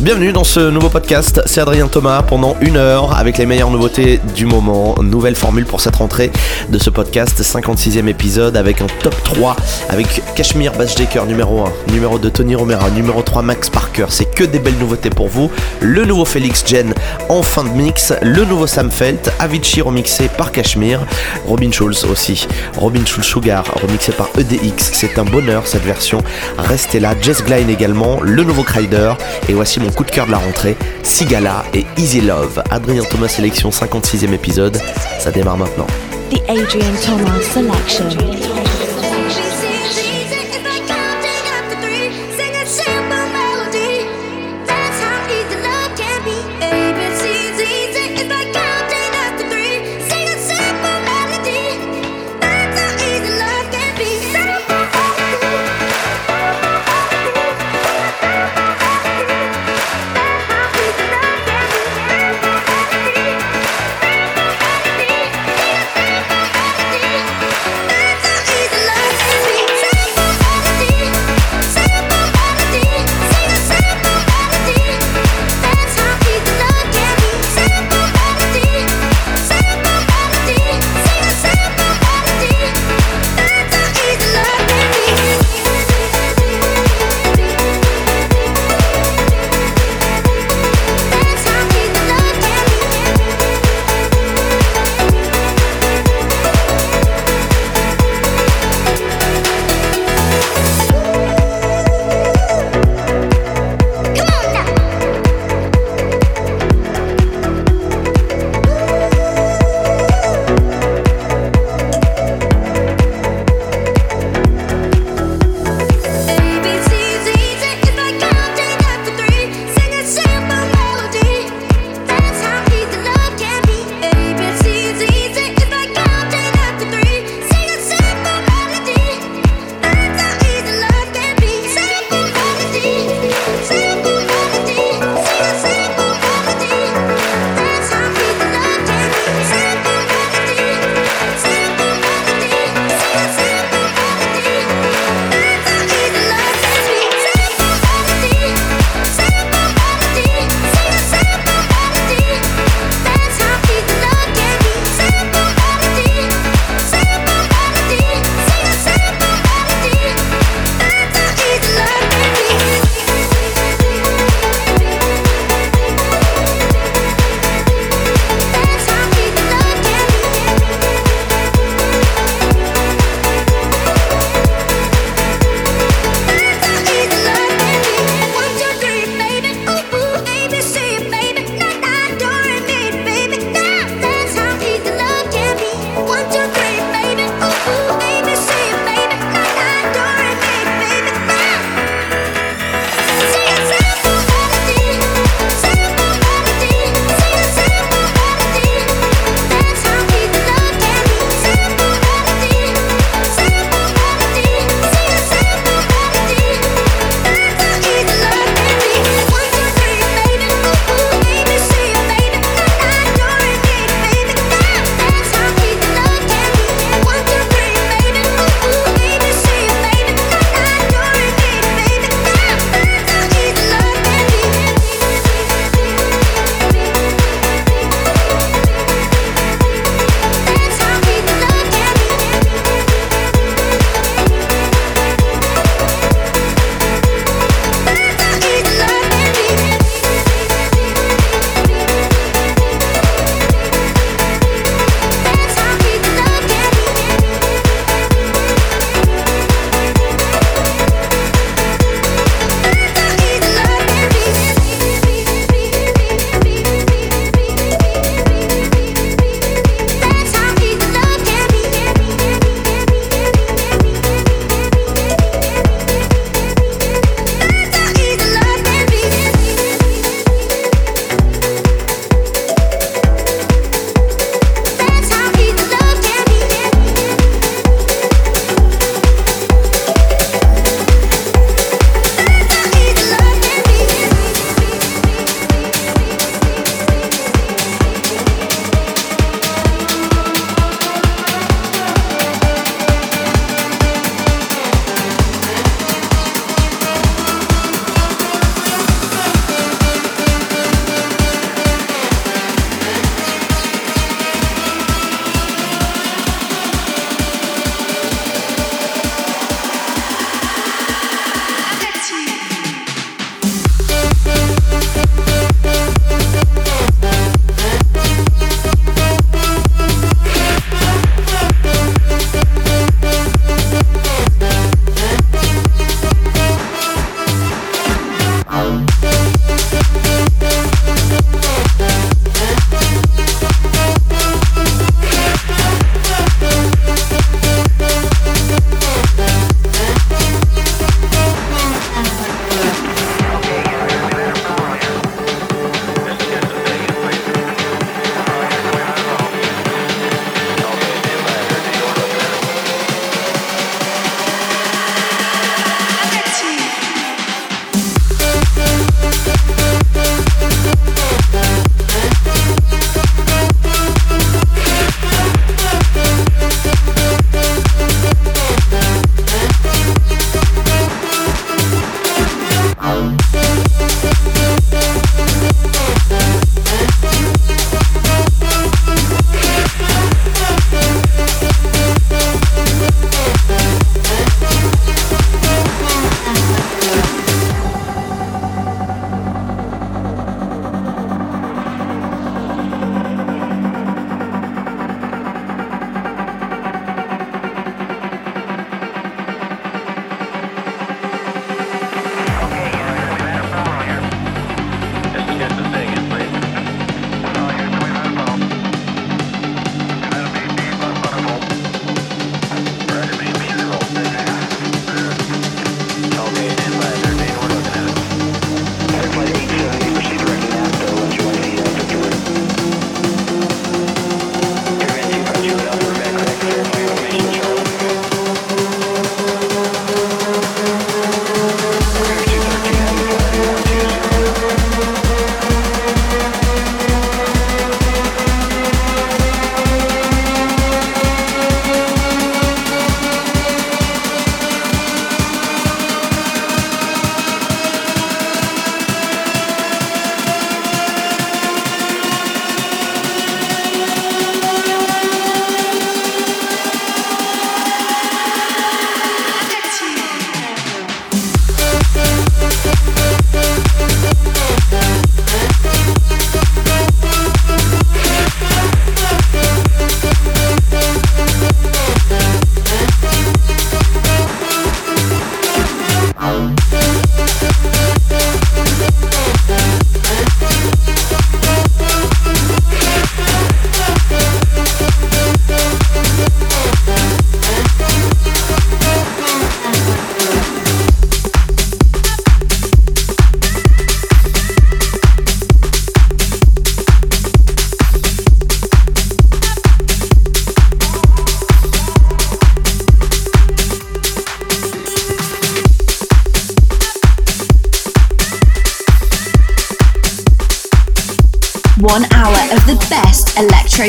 Bienvenue dans ce nouveau podcast. C'est Adrien Thomas pendant une heure avec les meilleures nouveautés du moment. Nouvelle formule pour cette rentrée de ce podcast, 56e épisode avec un top 3 avec Cashmere Bassjaker numéro 1, numéro 2 Tony Romera, numéro 3 Max Parker. C'est que des belles nouveautés pour vous. Le nouveau Félix Jen en fin de mix, le nouveau Sam Felt, Avicii remixé par Cashmere, Robin Schulz aussi, Robin Schulz Sugar remixé par EDX. C'est un bonheur cette version. Restez là, Jess Gline également, le nouveau Crider Et voici mon coup de cœur de la rentrée, Sigala et Easy Love. Adrien Thomas Sélection 56e épisode, ça démarre maintenant. The Adrian Thomas Selection.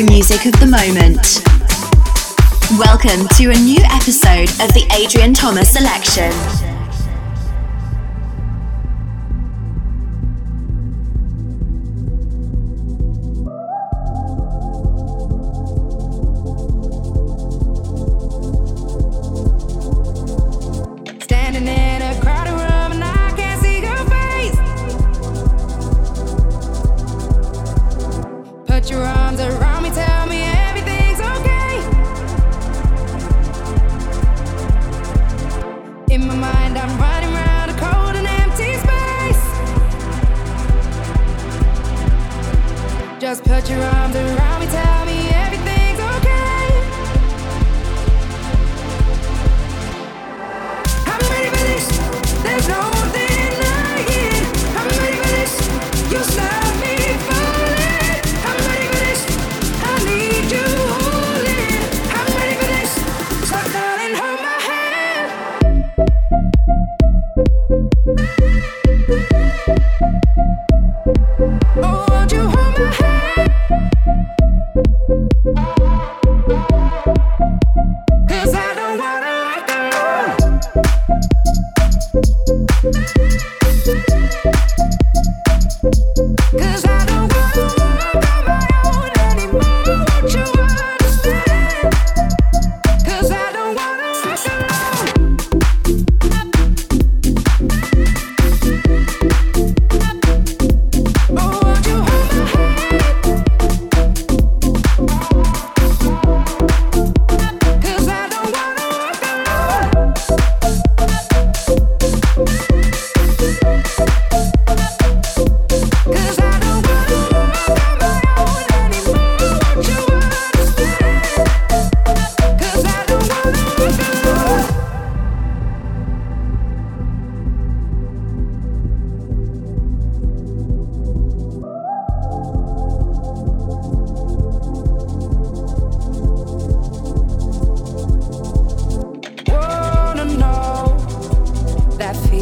Music of the moment. Welcome to a new episode of the Adrian Thomas Selection.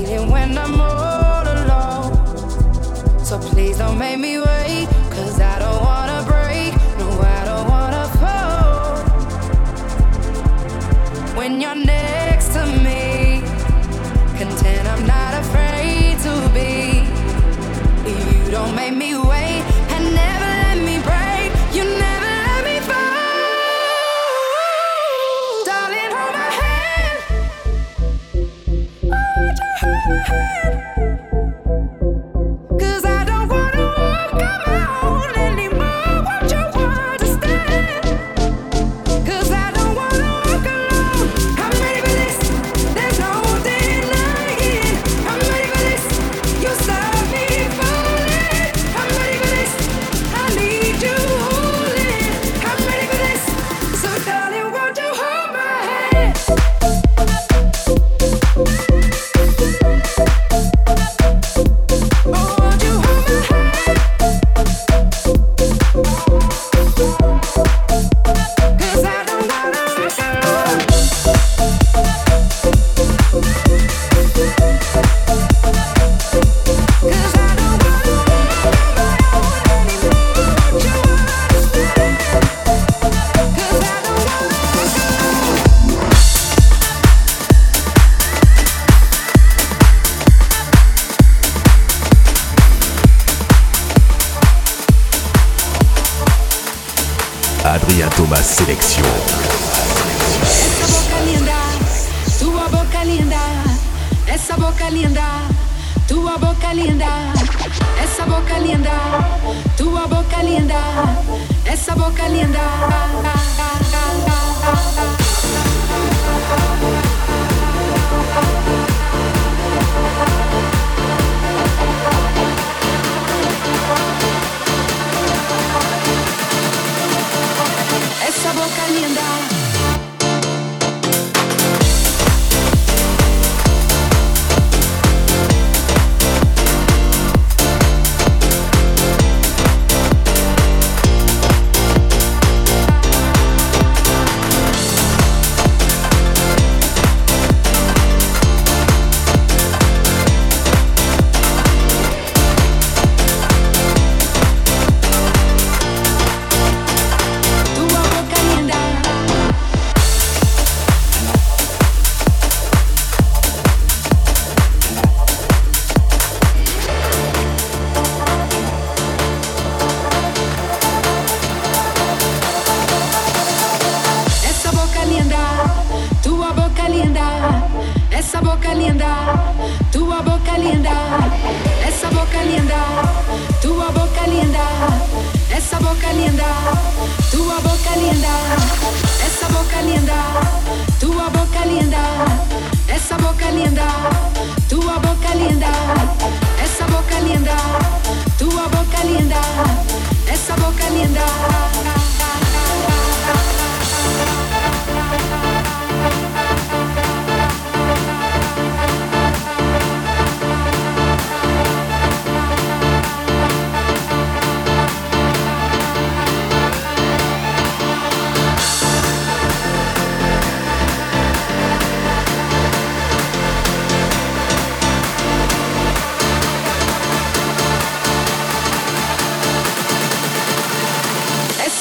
when I'm all alone. So please don't make me wait, cause I don't wanna break. No, I don't wanna fall. When you're next to me, content I'm not afraid to be. You don't make me wait.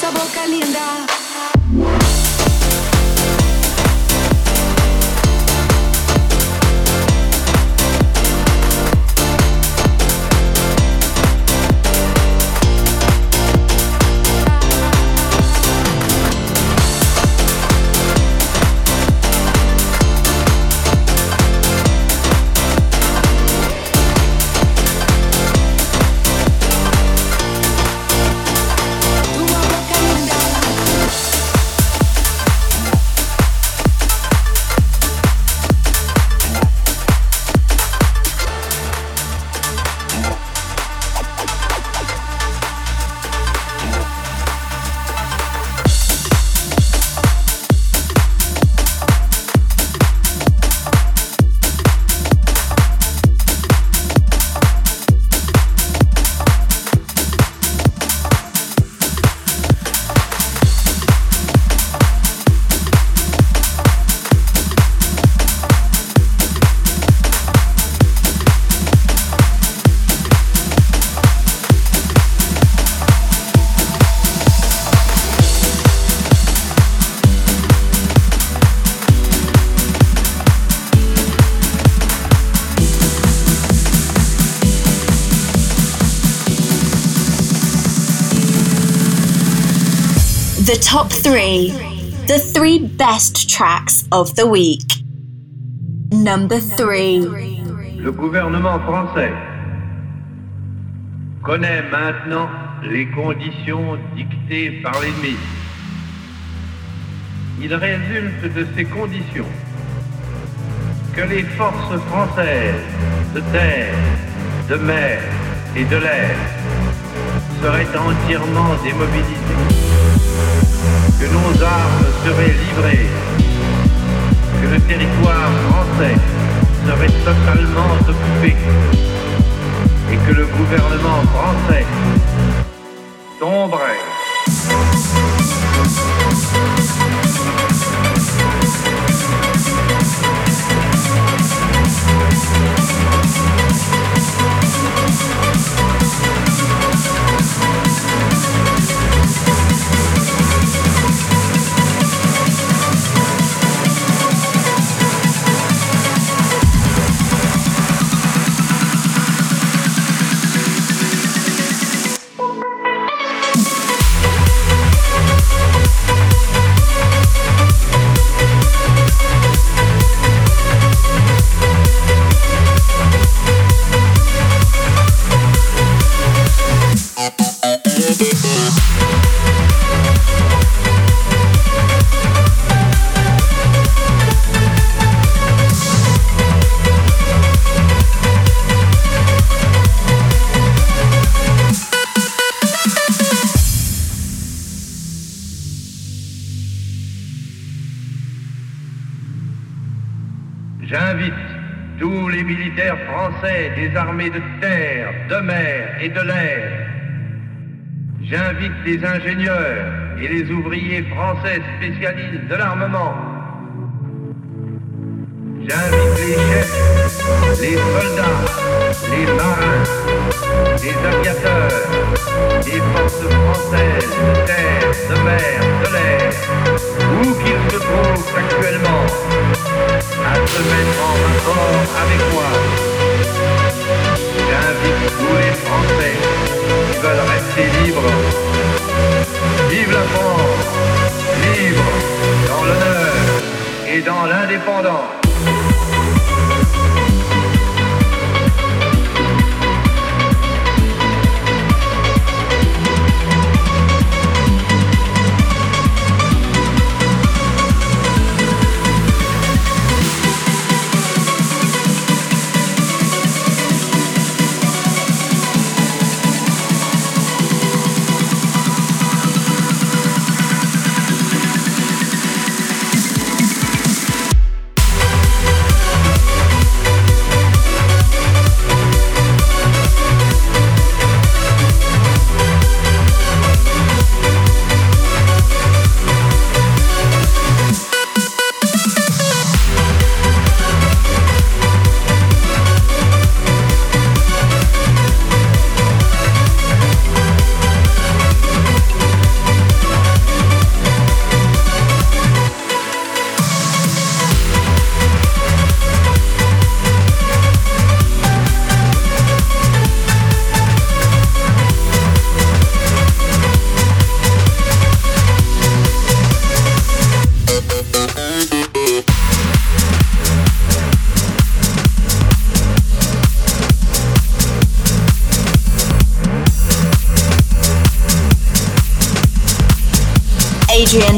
essa boca linda. The top three. The three best tracks of the week. Number three. Le gouvernement français connaît maintenant les conditions dictées par l'ennemi. Il résulte de ces conditions que les forces françaises de terre, de mer et de l'air seraient entièrement démobilisées que nos armes seraient livrées, que le territoire français serait totalement occupé. Et que le gouvernement français tomberait. J'invite les ingénieurs et les ouvriers français spécialistes de l'armement. J'invite les chefs, les soldats, les marins, les aviateurs, les forces françaises de terre, de mer, de l'air, où qu'ils se trouvent actuellement, à se mettre en rapport avec moi. J'invite tous les Français qui veulent rester libres. Dans l'indépendance.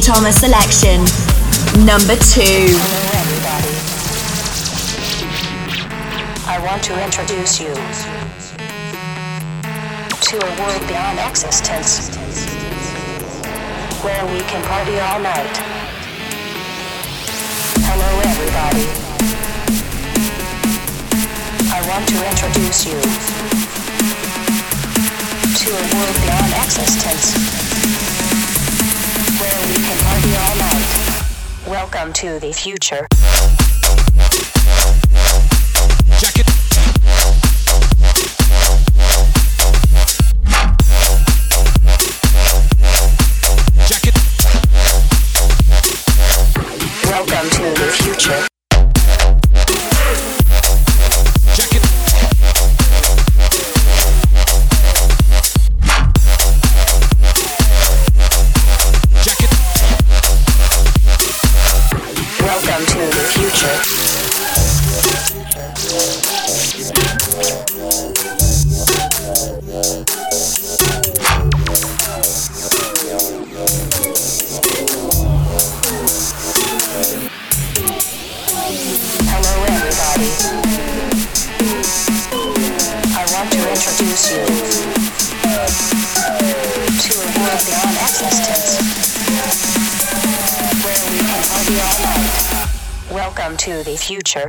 Thomas selection. Number two. I want to introduce you to a world beyond existence where we can party all night. Hello, everybody. I want to introduce you to a world beyond existence where we can party all night. Welcome to the future. Welcome to the future. Future.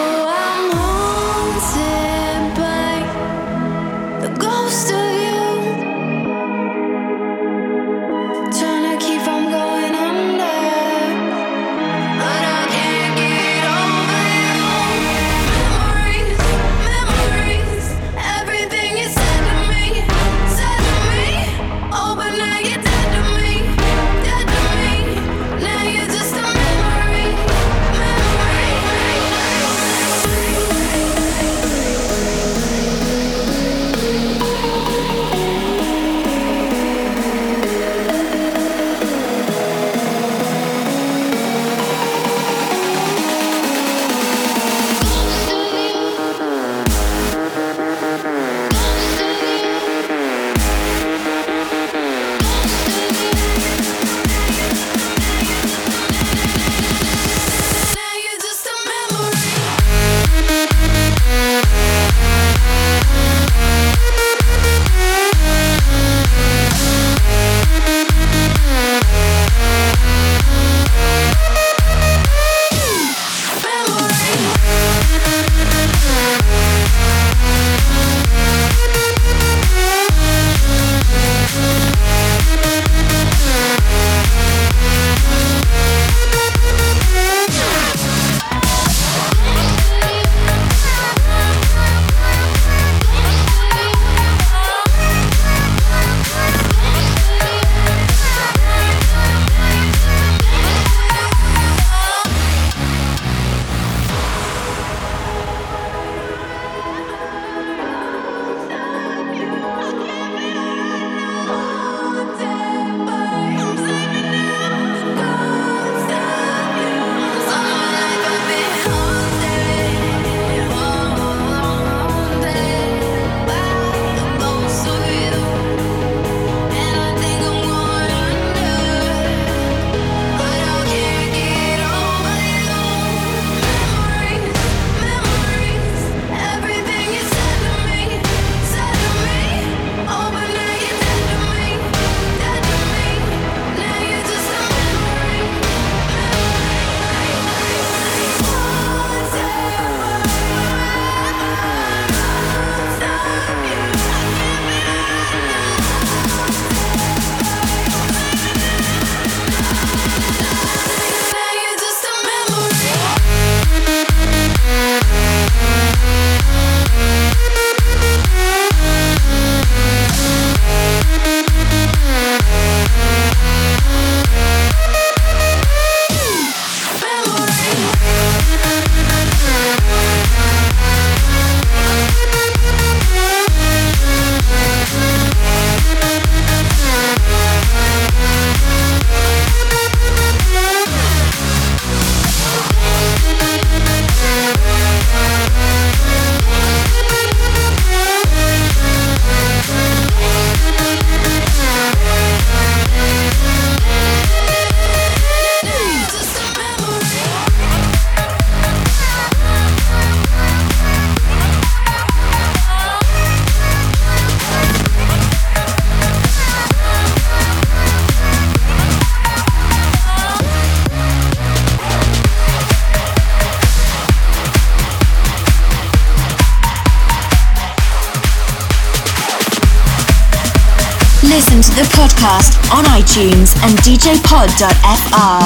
Listen to the podcast on iTunes and djpod.fr.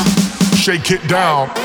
Shake it down.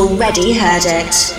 Already heard it.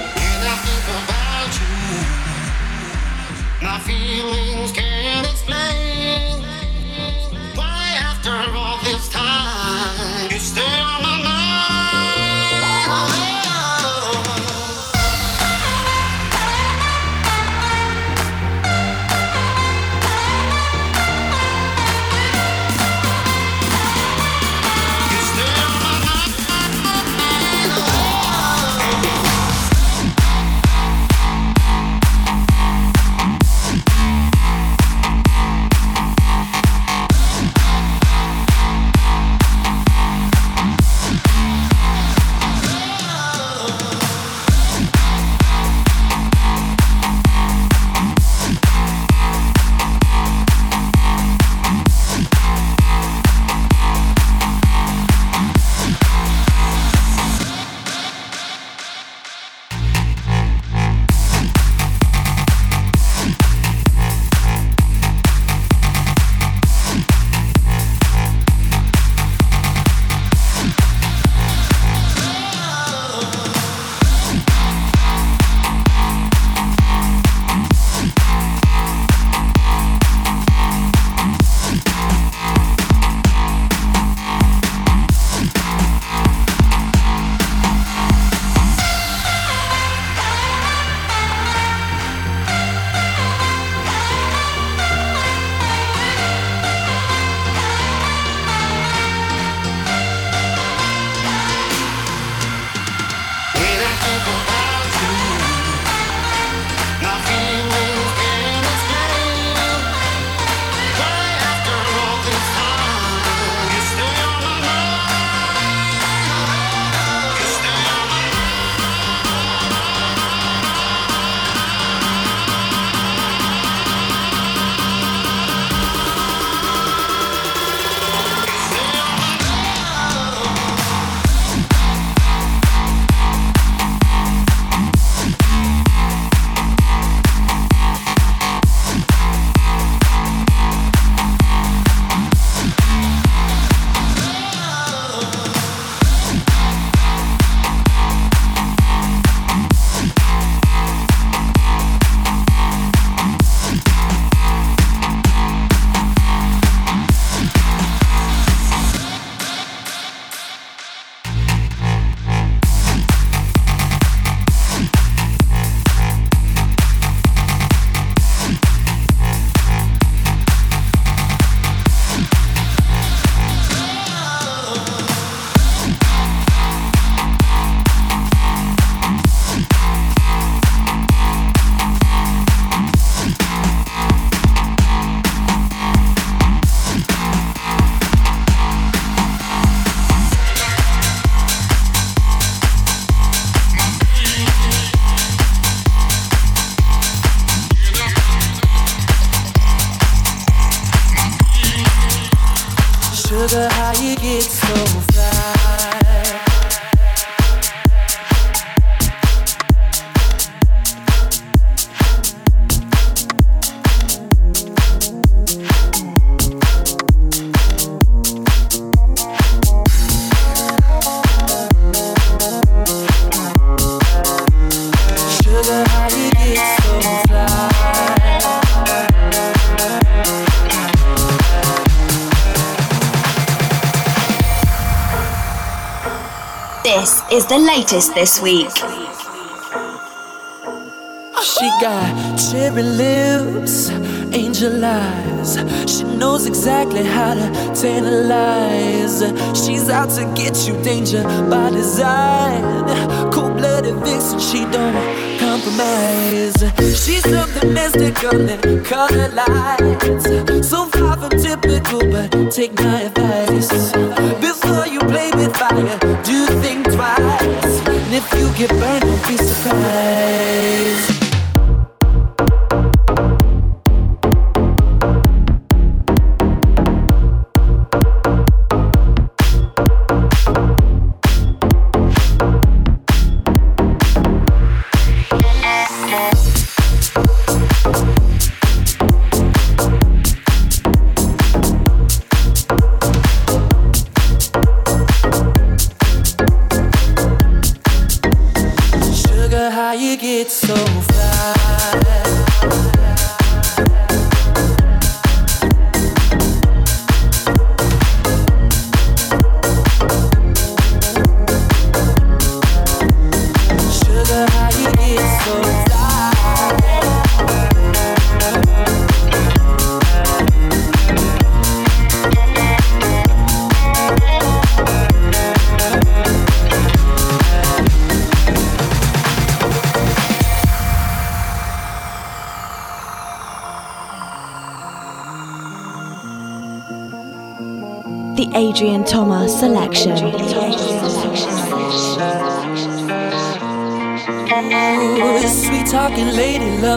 Latest this week. She got cherry lips, angel eyes. She knows exactly how to tantalize. She's out to get you, danger by design. Cold blooded vixen, she don't compromise. She's something mystical and color lights. So far from typical, but take my advice. Before you play with fire, do. And if you get burned, don't be surprised.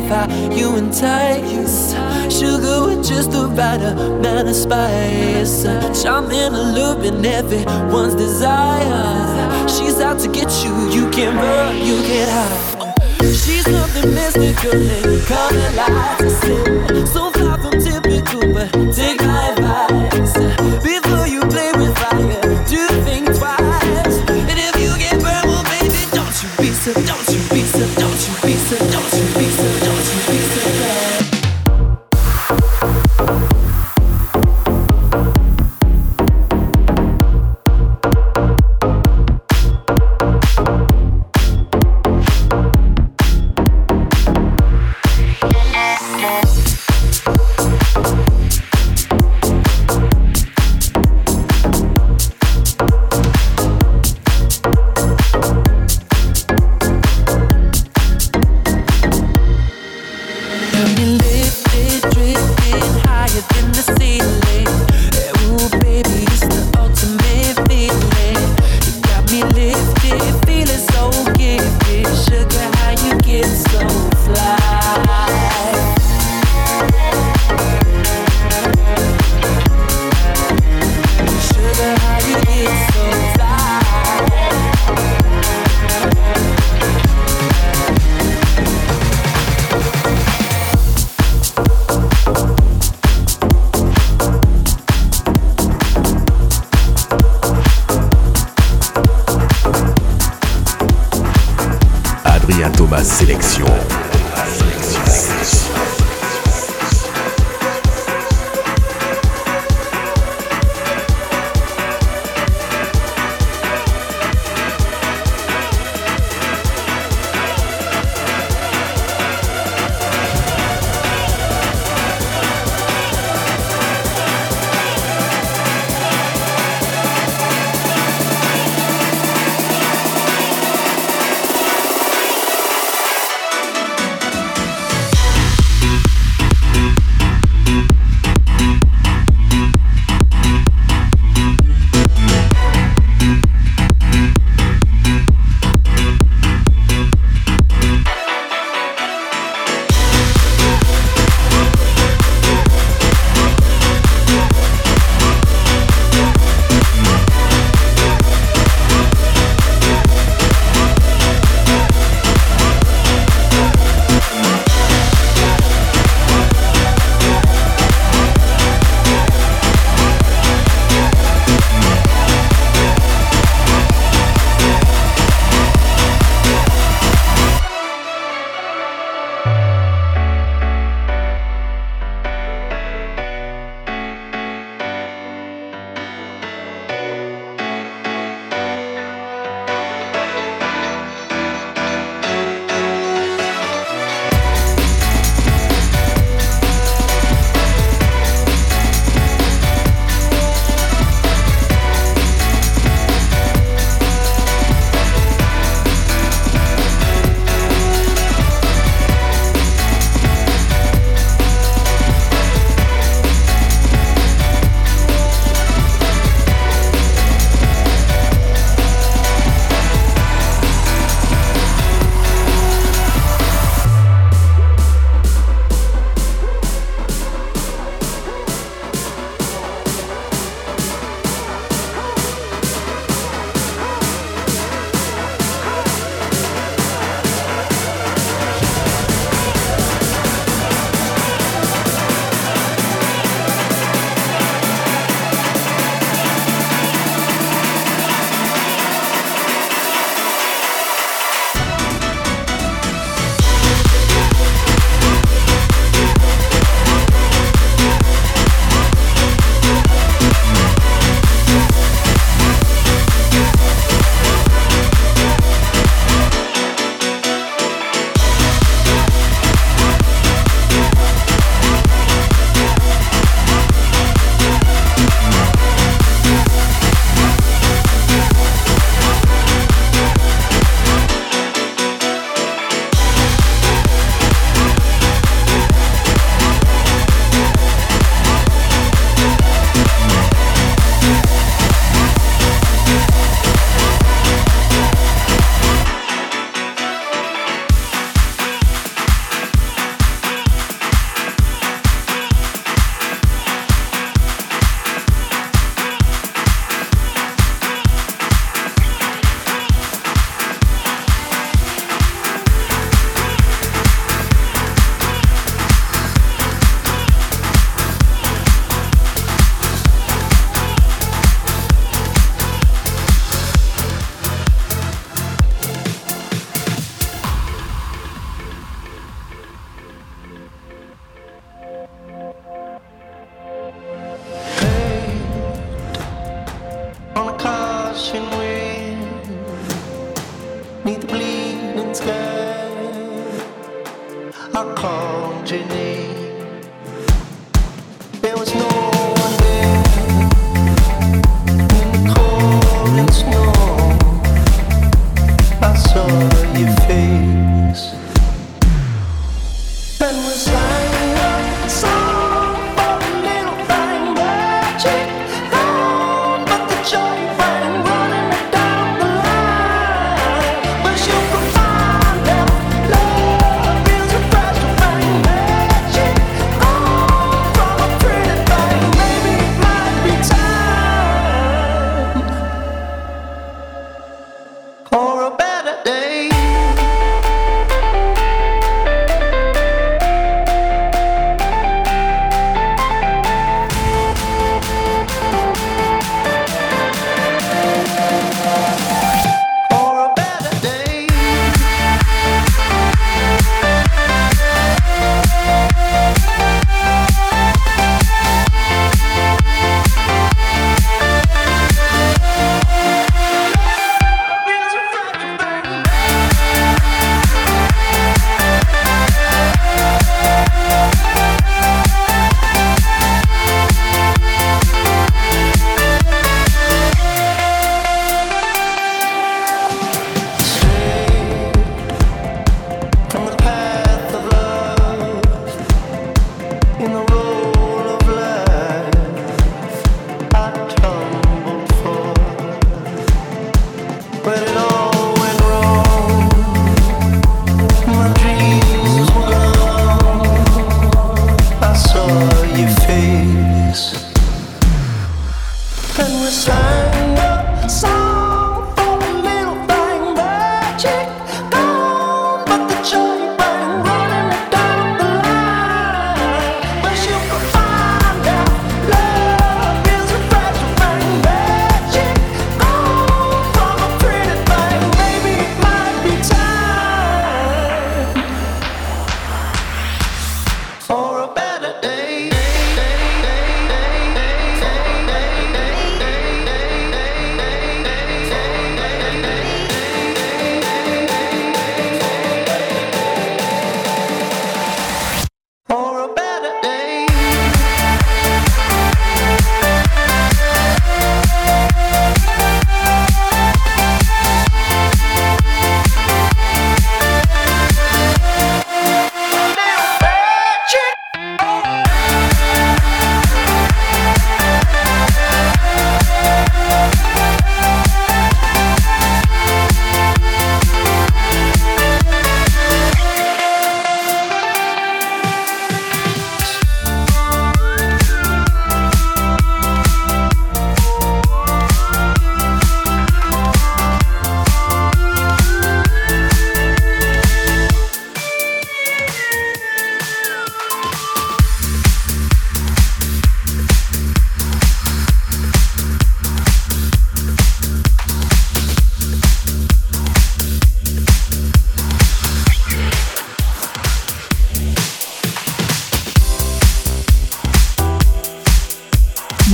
How you entice. Sugar with just the right amount of spice. Charming, alluring, everyone's desire. She's out to get you, you can run, you can hide. She's something mystical and color lights so far from typical, but take my advice. Before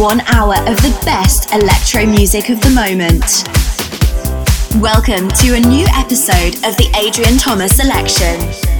one hour of the best electro music of the moment. Welcome to a new episode of the Adrien Toma Selection.